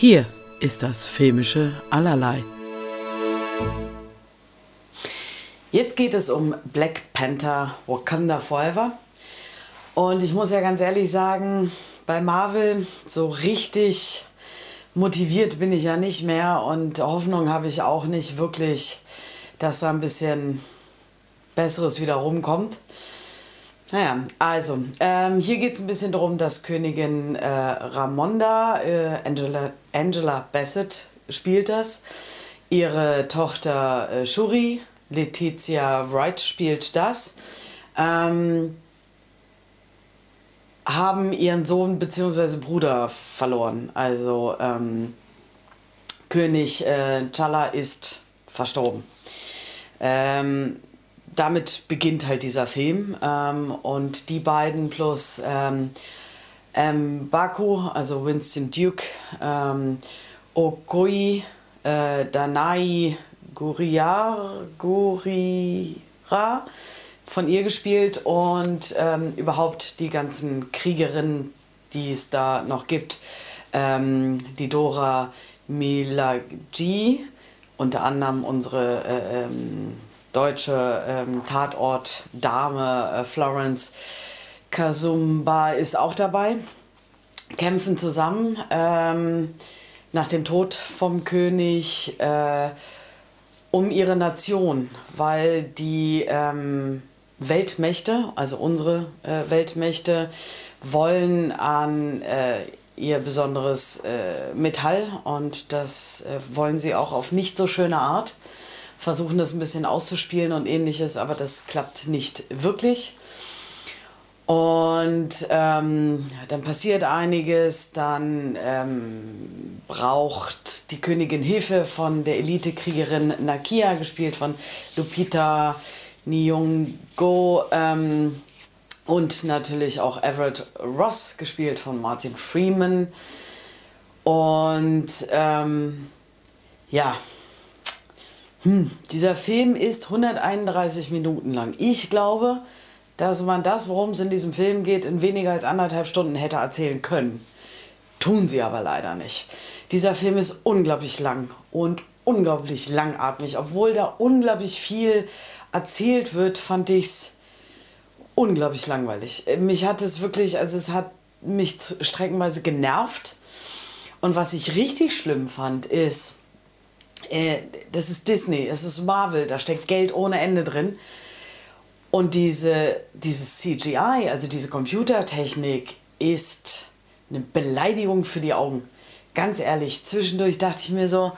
Hier ist das filmische Allerlei. Jetzt geht es um Black Panther Wakanda Forever. Und ich muss ja ganz ehrlich sagen, bei Marvel so richtig motiviert bin ich ja nicht mehr und Hoffnung habe ich auch nicht wirklich, dass da ein bisschen Besseres wieder rumkommt. Naja, also, ähm, hier geht es ein bisschen darum, dass Königin äh, Ramonda, äh, Angela, Angela Bassett spielt das, ihre Tochter äh, Shuri, Letizia Wright spielt das, ähm, haben ihren Sohn bzw. Bruder verloren. Also ähm, König äh, Chala ist verstorben. Ähm, damit beginnt halt dieser Film. Ähm, und die beiden plus ähm, Baku, also Winston Duke, ähm, Okoi, äh, Danai Guriar, Gurira von ihr gespielt und ähm, überhaupt die ganzen Kriegerinnen, die es da noch gibt. Ähm, die Dora Milaji, unter anderem unsere äh, deutsche ähm, Tatort-Dame äh, Florence Kasumba ist auch dabei. Kämpfen zusammen ähm, nach dem Tod vom König äh, um ihre Nation, weil die ähm, Weltmächte, also unsere äh, Weltmächte, wollen an äh, ihr besonderes äh, Metall und das äh, wollen sie auch auf nicht so schöne Art versuchen das ein bisschen auszuspielen und ähnliches, aber das klappt nicht wirklich. Und ähm, dann passiert einiges, dann ähm, braucht die Königin Hilfe von der Elitekriegerin Nakia, gespielt von Lupita Nyong'o ähm, und natürlich auch Everett Ross, gespielt von Martin Freeman. Und ähm, ja, hm, dieser Film ist 131 Minuten lang. Ich glaube, dass man das, worum es in diesem Film geht, in weniger als anderthalb Stunden hätte erzählen können. Tun sie aber leider nicht. Dieser Film ist unglaublich lang und unglaublich langatmig. Obwohl da unglaublich viel erzählt wird, fand ich es unglaublich langweilig. Mich hat es wirklich, also es hat mich streckenweise genervt. Und was ich richtig schlimm fand, ist, äh, das ist Disney, es ist Marvel, da steckt Geld ohne Ende drin. Und diese, dieses CGI, also diese Computertechnik, ist eine Beleidigung für die Augen. Ganz ehrlich, zwischendurch dachte ich mir so,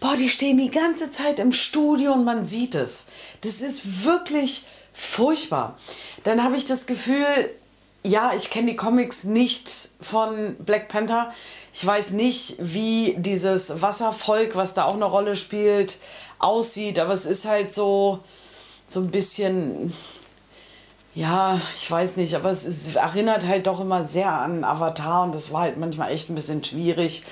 boah, die stehen die ganze Zeit im Studio und man sieht es. Das ist wirklich furchtbar. Dann habe ich das Gefühl, ja, ich kenne die Comics nicht von Black Panther. Ich weiß nicht, wie dieses Wasservolk, was da auch eine Rolle spielt, aussieht, aber es ist halt so, so ein bisschen, ja, ich weiß nicht, aber es, ist, erinnert halt doch immer sehr an Avatar und das war halt manchmal echt ein bisschen schwierig.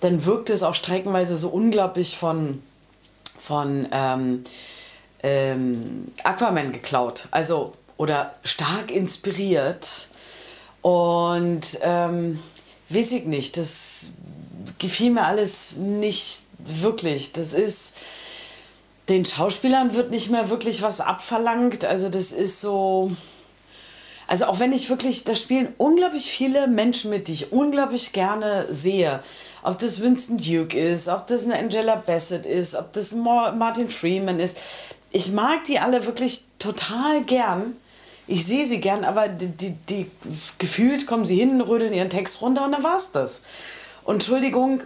Dann wirkt es auch streckenweise so unglaublich von, von ähm, ähm, Aquaman geklaut. Also, oder stark inspiriert. Und ähm, weiß ich nicht, das gefiel mir alles nicht wirklich. Das ist, den Schauspielern wird nicht mehr wirklich was abverlangt. Also das ist so, also auch wenn ich wirklich, da spielen unglaublich viele Menschen mit, die ich unglaublich gerne sehe. Ob das Winston Duke ist, ob das eine Angela Bassett ist, ob das Martin Freeman ist. Ich mag die alle wirklich total gern ich sehe sie gern, aber die, die, die, gefühlt kommen sie hin, rödeln ihren Text runter und dann war's das. Und Entschuldigung,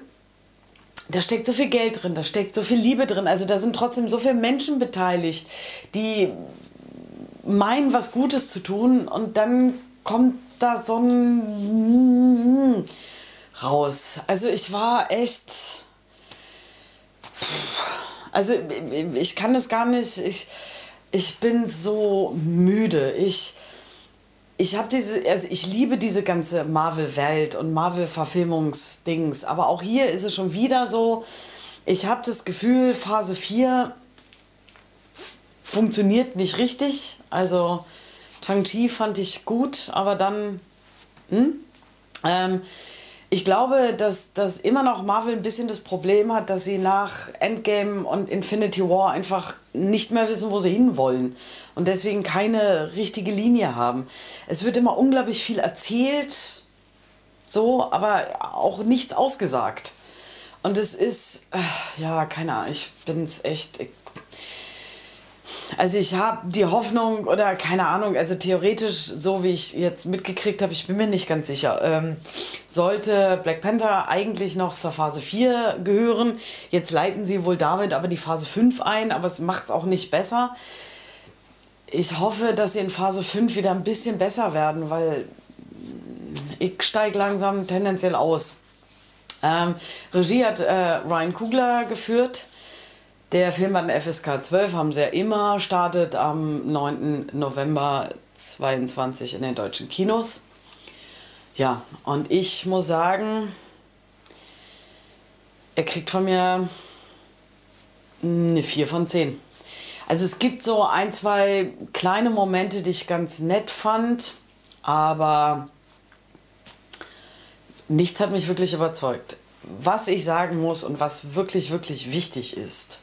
da steckt so viel Geld drin, da steckt so viel Liebe drin. Also da sind trotzdem so viele Menschen beteiligt, die meinen, was Gutes zu tun und dann kommt da so ein raus. Also ich war echt. Also ich kann das gar nicht. Ich, ich bin so müde. Ich, ich habe diese, also ich liebe diese ganze Marvel-Welt und Marvel-Verfilmungsdings, aber auch hier ist es schon wieder so, ich habe das Gefühl, Phase 4 funktioniert nicht richtig. Also Chang-Chi fand ich gut, aber dann, hm? ähm, ich glaube, dass, dass immer noch Marvel ein bisschen das Problem hat, dass sie nach Endgame und Infinity War einfach nicht mehr wissen, wo sie hinwollen. Und deswegen keine richtige Linie haben. Es wird immer unglaublich viel erzählt, so, aber auch nichts ausgesagt. Und es ist, äh, ja, keine Ahnung, ich bin es echt. Also ich habe die Hoffnung oder keine Ahnung, also theoretisch, so wie ich jetzt mitgekriegt habe, ich bin mir nicht ganz sicher, ähm, sollte Black Panther eigentlich noch zur Phase 4 gehören. Jetzt leiten sie wohl damit aber die Phase 5 ein, aber es macht es auch nicht besser. Ich hoffe, dass sie in Phase 5 wieder ein bisschen besser werden, weil ich steige langsam tendenziell aus. Ähm, Regie hat äh, Ryan Kugler geführt. Der Film hat eine FSK 12, haben sie ja immer, startet am 9. November 22 in den deutschen Kinos. Ja, und ich muss sagen, er kriegt von mir eine 4 von 10. Also es gibt so ein, zwei kleine Momente, die ich ganz nett fand, aber nichts hat mich wirklich überzeugt. Was ich sagen muss und was wirklich, wirklich wichtig ist,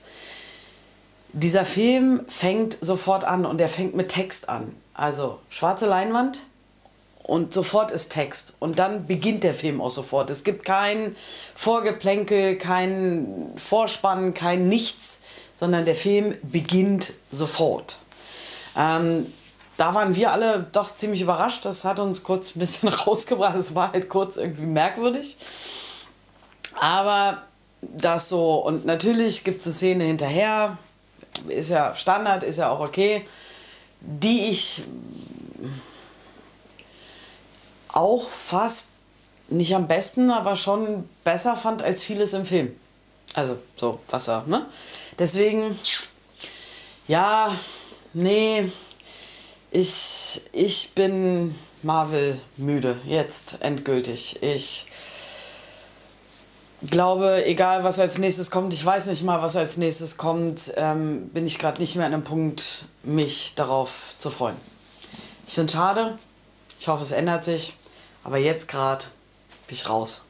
dieser Film fängt sofort an und er fängt mit Text an. Also schwarze Leinwand und sofort ist Text. Und dann beginnt der Film auch sofort. Es gibt kein Vorgeplänkel, kein Vorspann, kein Nichts, sondern der Film beginnt sofort. Ähm, da waren wir alle doch ziemlich überrascht. Das hat uns kurz ein bisschen rausgebracht. Es war halt kurz irgendwie merkwürdig. Aber das so, und natürlich gibt es eine Szene hinterher, ist ja Standard, ist ja auch okay, die ich auch fast nicht am besten, aber schon besser fand als vieles im Film. Also so Wasser, ne? Deswegen, ja, nee, ich, ich bin Marvel müde, jetzt endgültig. Ich glaube, egal was als nächstes kommt, ich weiß nicht mal, was als nächstes kommt, ähm, bin ich gerade nicht mehr an einem Punkt, mich darauf zu freuen. Ich finde es schade. Ich hoffe, es ändert sich. Aber jetzt gerade bin ich raus.